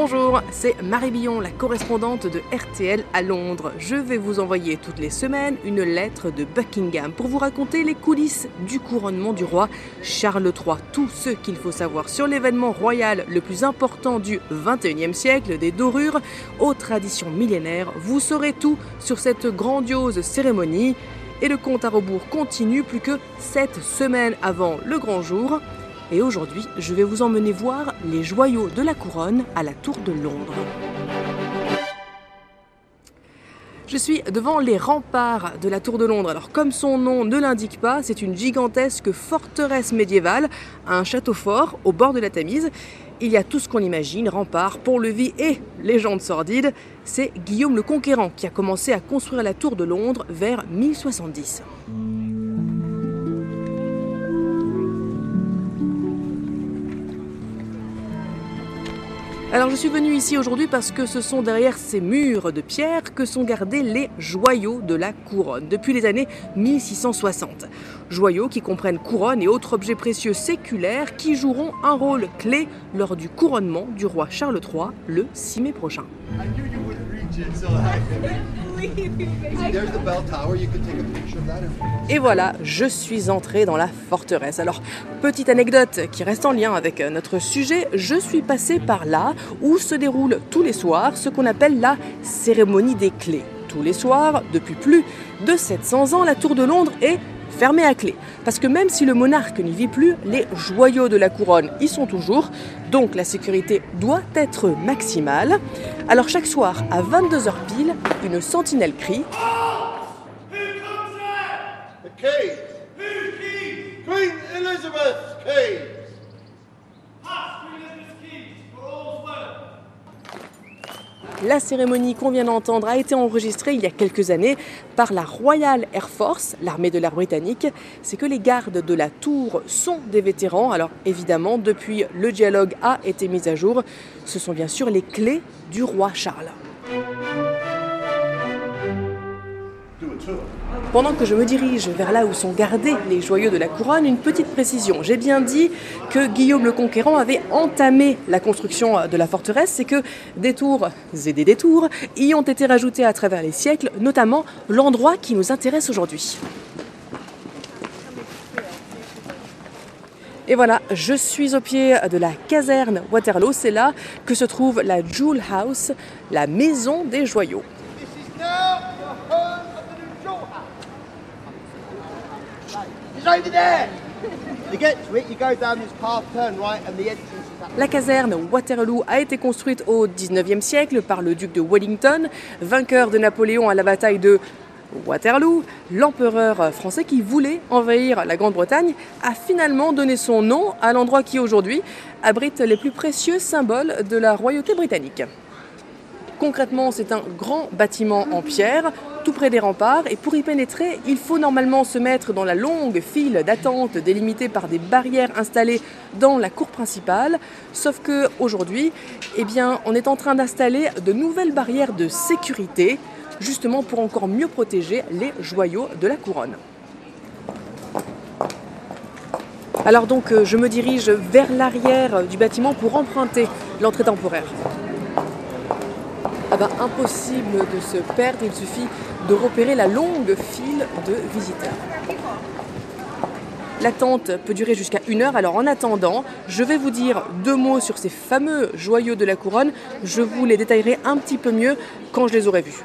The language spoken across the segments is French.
Bonjour, c'est Marie Billon, la correspondante de RTL à Londres. Je vais vous envoyer toutes les semaines une lettre de Buckingham pour vous raconter les coulisses du couronnement du roi Charles III. Tout ce qu'il faut savoir sur l'événement royal le plus important du 21e siècle, des dorures aux traditions millénaires. Vous saurez tout sur cette grandiose cérémonie. Et le compte à rebours continue plus que 7 semaines avant le grand jour. Et aujourd'hui, je vais vous emmener voir les joyaux de la couronne à la Tour de Londres. Je suis devant les remparts de la Tour de Londres. Alors comme son nom ne l'indique pas, c'est une gigantesque forteresse médiévale, un château fort au bord de la Tamise. Il y a tout ce qu'on imagine, remparts, pont-levis et légendes sordides. C'est Guillaume le Conquérant qui a commencé à construire la Tour de Londres vers 1070. Alors je suis venue ici aujourd'hui parce que ce sont derrière ces murs de pierre que sont gardés les joyaux de la couronne depuis les années 1660. Joyaux qui comprennent couronne et autres objets précieux séculaires qui joueront un rôle clé lors du couronnement du roi Charles III le 6 mai prochain. Et voilà, je suis entrée dans la forteresse. Alors, petite anecdote qui reste en lien avec notre sujet, je suis passée par là où se déroule tous les soirs ce qu'on appelle la cérémonie des clés. Tous les soirs, depuis plus de 700 ans, la Tour de Londres est fermée à clé. Parce que même si le monarque n'y vit plus, les joyaux de la couronne y sont toujours, donc la sécurité doit être maximale. Alors chaque soir, à 22h pile, une sentinelle crie La cérémonie qu'on vient d'entendre a été enregistrée il y a quelques années par la Royal Air Force, l'armée de l'air britannique. C'est que les gardes de la tour sont des vétérans. Alors évidemment, depuis le dialogue a été mis à jour, ce sont bien sûr les clés du roi Charles. Pendant que je me dirige vers là où sont gardés les joyaux de la couronne, une petite précision. J'ai bien dit que Guillaume le Conquérant avait entamé la construction de la forteresse, c'est que des tours et des détours y ont été rajoutés à travers les siècles, notamment l'endroit qui nous intéresse aujourd'hui. Et voilà, je suis au pied de la caserne Waterloo. C'est là que se trouve la Jewel House, la maison des joyaux. La caserne Waterloo a été construite au 19e siècle par le duc de Wellington, vainqueur de Napoléon à la bataille de Waterloo. L'empereur français qui voulait envahir la Grande-Bretagne a finalement donné son nom à l'endroit qui aujourd'hui abrite les plus précieux symboles de la royauté britannique. Concrètement, c'est un grand bâtiment en pierre, près des remparts, et pour y pénétrer, il faut normalement se mettre dans la longue file d'attente délimitée par des barrières installées dans la cour principale. Sauf que aujourd'hui, eh bien, on est en train d'installer de nouvelles barrières de sécurité, justement pour encore mieux protéger les joyaux de la couronne. Alors donc, je me dirige vers l'arrière du bâtiment pour emprunter l'entrée temporaire. Ah ben, impossible de se perdre, il suffit de repérer la longue file de visiteurs. L'attente peut durer jusqu'à une heure, alors en attendant, je vais vous dire deux mots sur ces fameux joyaux de la couronne. Je vous les détaillerai un petit peu mieux quand je les aurai vus.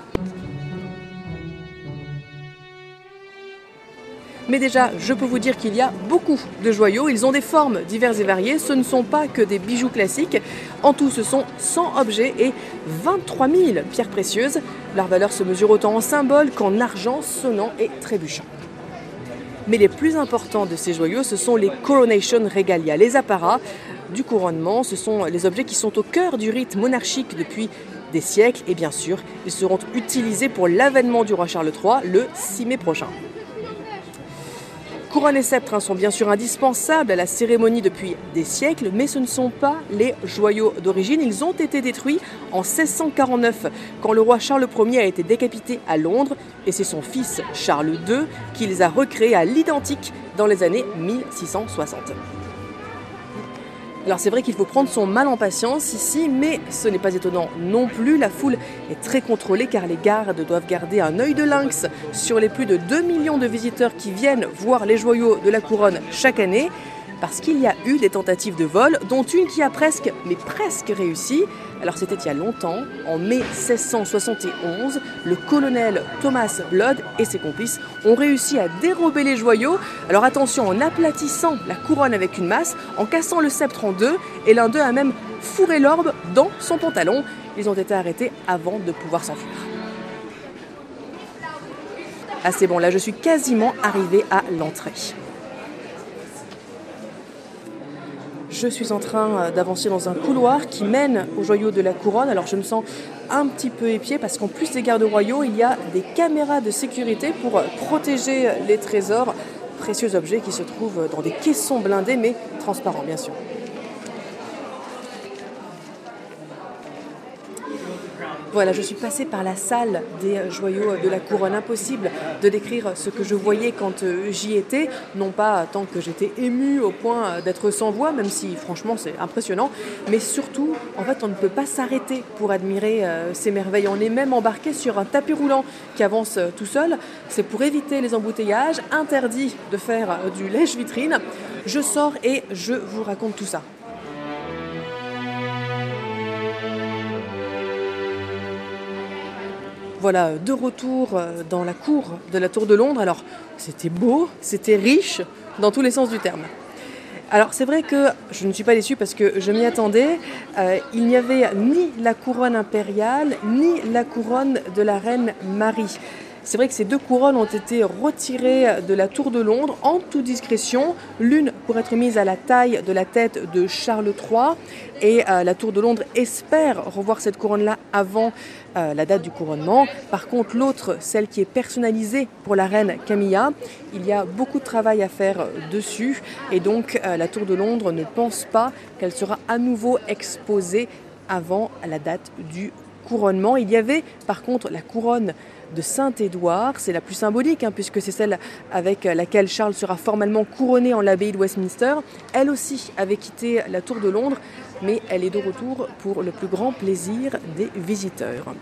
Mais déjà, je peux vous dire qu'il y a beaucoup de joyaux. Ils ont des formes diverses et variées. Ce ne sont pas que des bijoux classiques. En tout, ce sont 100 objets et 23 000 pierres précieuses. Leur valeur se mesure autant en symboles qu'en argent sonnant et trébuchant. Mais les plus importants de ces joyaux, ce sont les coronation regalia, les apparats du couronnement. Ce sont les objets qui sont au cœur du rite monarchique depuis des siècles. Et bien sûr, ils seront utilisés pour l'avènement du roi Charles III le 6 mai prochain. Couronne et sceptre hein, sont bien sûr indispensables à la cérémonie depuis des siècles, mais ce ne sont pas les joyaux d'origine. Ils ont été détruits en 1649, quand le roi Charles Ier a été décapité à Londres, et c'est son fils Charles II qui les a recréés à l'identique dans les années 1660. Alors c'est vrai qu'il faut prendre son mal en patience ici, mais ce n'est pas étonnant non plus. La foule est très contrôlée car les gardes doivent garder un œil de lynx sur les plus de 2 millions de visiteurs qui viennent voir les joyaux de la couronne chaque année parce qu'il y a eu des tentatives de vol, dont une qui a presque, mais presque réussi. Alors c'était il y a longtemps, en mai 1671, le colonel Thomas Blood et ses complices ont réussi à dérober les joyaux. Alors attention, en aplatissant la couronne avec une masse, en cassant le sceptre en deux, et l'un d'eux a même fourré l'orbe dans son pantalon. Ils ont été arrêtés avant de pouvoir s'enfuir. Ah c'est bon, là je suis quasiment arrivée à l'entrée. Je suis en train euh, d'avancer dans un couloir qui mène au joyau de la couronne. Alors je me sens un petit peu épié parce qu'en plus des gardes royaux, il y a des caméras de sécurité pour euh, protéger les trésors, précieux objets qui se trouvent dans des caissons blindés mais transparents bien sûr. Voilà, je suis passée par la salle des joyaux de la couronne. Impossible de décrire ce que je voyais quand euh, j'y étais, non pas tant que j'étais émue au point d'être sans voix, même si franchement c'est impressionnant, mais surtout, en fait, on ne peut pas s'arrêter pour admirer euh, ces merveilles. On est même embarqué sur un tapis roulant qui avance euh, tout seul. C'est pour éviter les embouteillages, interdit de faire du lèche-vitrine. Je sors et je vous raconte tout ça. Voilà, de retour euh, dans la cour de la Tour de Londres. Alors, c'était beau, c'était riche, dans tous les sens du terme. Alors, c'est vrai que je ne suis pas déçue parce que je m'y attendais. Euh, il n'y avait ni la couronne impériale, ni la couronne de la reine Marie. C'est vrai que ces deux couronnes ont été retirées de la Tour de Londres en toute discrétion, l'une pour être mise à la taille de la tête de Charles III, et euh, la Tour de Londres espère revoir cette couronne-là avant euh, la date du couronnement. Par contre, l'autre, celle qui est personnalisée pour la reine Camilla, il y a beaucoup de travail à faire dessus, et donc euh, la Tour de Londres ne pense pas qu'elle sera à nouveau exposée avant la date du couronnement. Il y avait par contre la couronne de Saint-Édouard. C'est la plus symbolique, hein, puisque c'est celle avec laquelle Charles sera formellement couronné en l'abbaye de Westminster. Elle aussi avait quitté la Tour de Londres, mais elle est de retour pour le plus grand plaisir des visiteurs.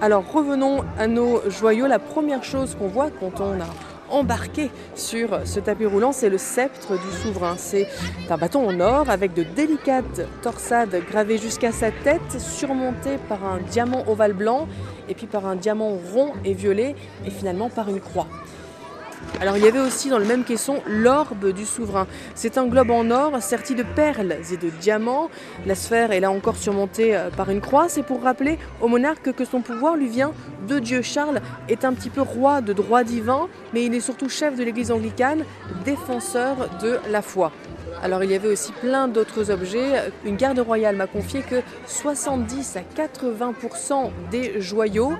Alors revenons à nos joyaux. La première chose qu'on voit quand on a embarqué sur ce tapis roulant, c'est le sceptre du souverain. C'est un bâton en or avec de délicates torsades gravées jusqu'à sa tête, surmontées par un diamant ovale blanc et puis par un diamant rond et violet et finalement par une croix. Alors il y avait aussi dans le même caisson l'orbe du souverain. C'est un globe en or serti de perles et de diamants. La sphère est là encore surmontée euh, par une croix. C'est pour rappeler au monarque que son pouvoir lui vient de Dieu. Charles est un petit peu roi de droit divin, mais il est surtout chef de l'église anglicane, défenseur de la foi. Alors il y avait aussi plein d'autres objets. Une garde royale m'a confié que 70 à 80% des joyaux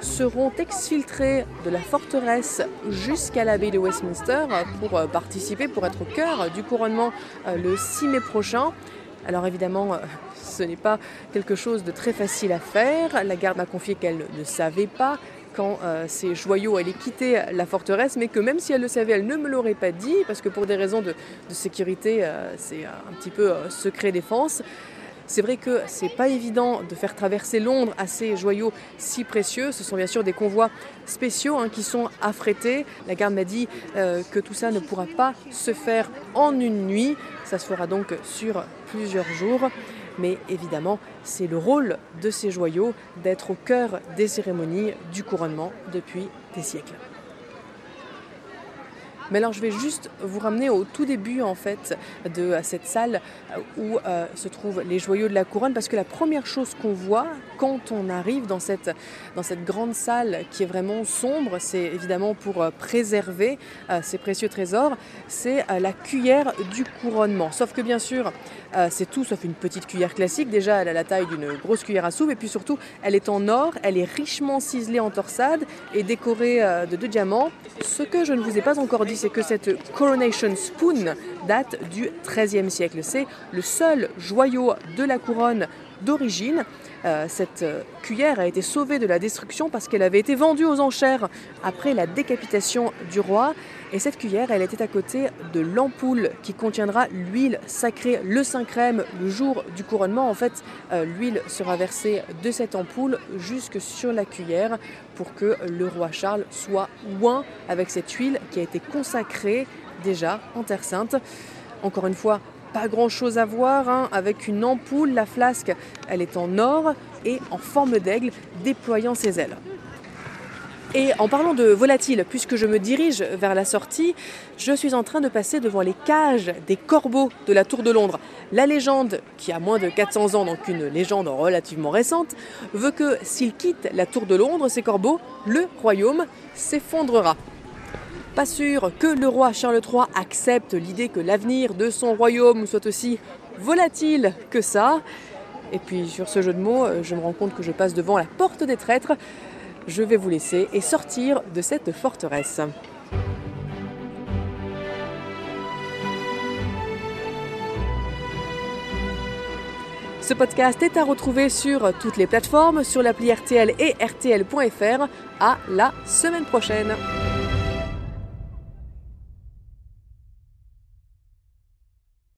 seront exfiltrés de la forteresse jusqu'à l'abbaye de Westminster pour euh, participer, pour être au cœur du couronnement euh, le 6 mai prochain. Alors évidemment, euh, ce n'est pas quelque chose de très facile à faire. La garde m'a confié qu'elle ne savait pas quand ces joyaux allaient quitter la forteresse, mais que même si elle le savait, elle ne me l'aurait pas dit, parce que pour des raisons de, de sécurité, c'est un petit peu secret défense. C'est vrai que c'est pas évident de faire traverser Londres à ces joyaux si précieux. Ce sont bien sûr des convois spéciaux hein, qui sont affrétés. La garde m'a dit euh, que tout ça ne pourra pas se faire en une nuit. Ça se fera donc sur plusieurs jours. Mais évidemment, c'est le rôle de ces joyaux d'être au cœur des cérémonies du couronnement depuis des siècles. Mais alors je vais juste vous ramener au tout début en fait de cette salle où euh, se trouvent les joyaux de la couronne parce que la première chose qu'on voit quand on arrive dans cette, dans cette grande salle qui est vraiment sombre, c'est évidemment pour euh, préserver euh, ces précieux trésors, c'est la cuillère du couronnement. Sauf que bien sûr, c'est tout sauf une petite cuillère classique. Déjà, elle a la taille d'une grosse cuillère à soupe et puis surtout, elle est en or, elle est richement ciselée en torsade et décorée de deux diamants. Ce que je ne vous ai pas encore dit, c'est que cette Coronation Spoon date du XIIIe siècle. C'est le seul joyau de la couronne d'origine. Euh, cette euh, cuillère a été sauvée de la destruction parce qu'elle avait été vendue aux enchères après la décapitation du roi. Et cette cuillère, elle était à côté de l'ampoule qui contiendra l'huile sacrée, le saint crème, le jour du couronnement. En fait, euh, l'huile sera versée de cette ampoule jusque sur la cuillère pour que le roi Charles soit oint avec cette huile qui a été consacrée déjà en Terre Sainte. Encore une fois, pas grand chose à voir hein. avec une ampoule. La flasque, elle est en or et en forme d'aigle, déployant ses ailes. Et en parlant de volatile, puisque je me dirige vers la sortie, je suis en train de passer devant les cages des corbeaux de la Tour de Londres. La légende, qui a moins de 400 ans, donc une légende relativement récente, veut que s'ils quittent la Tour de Londres, ces corbeaux, le royaume s'effondrera. Pas sûr que le roi Charles III accepte l'idée que l'avenir de son royaume soit aussi volatile que ça. Et puis sur ce jeu de mots, je me rends compte que je passe devant la porte des traîtres je vais vous laisser et sortir de cette forteresse. Ce podcast est à retrouver sur toutes les plateformes, sur l'appli RTL et RTL.fr. À la semaine prochaine.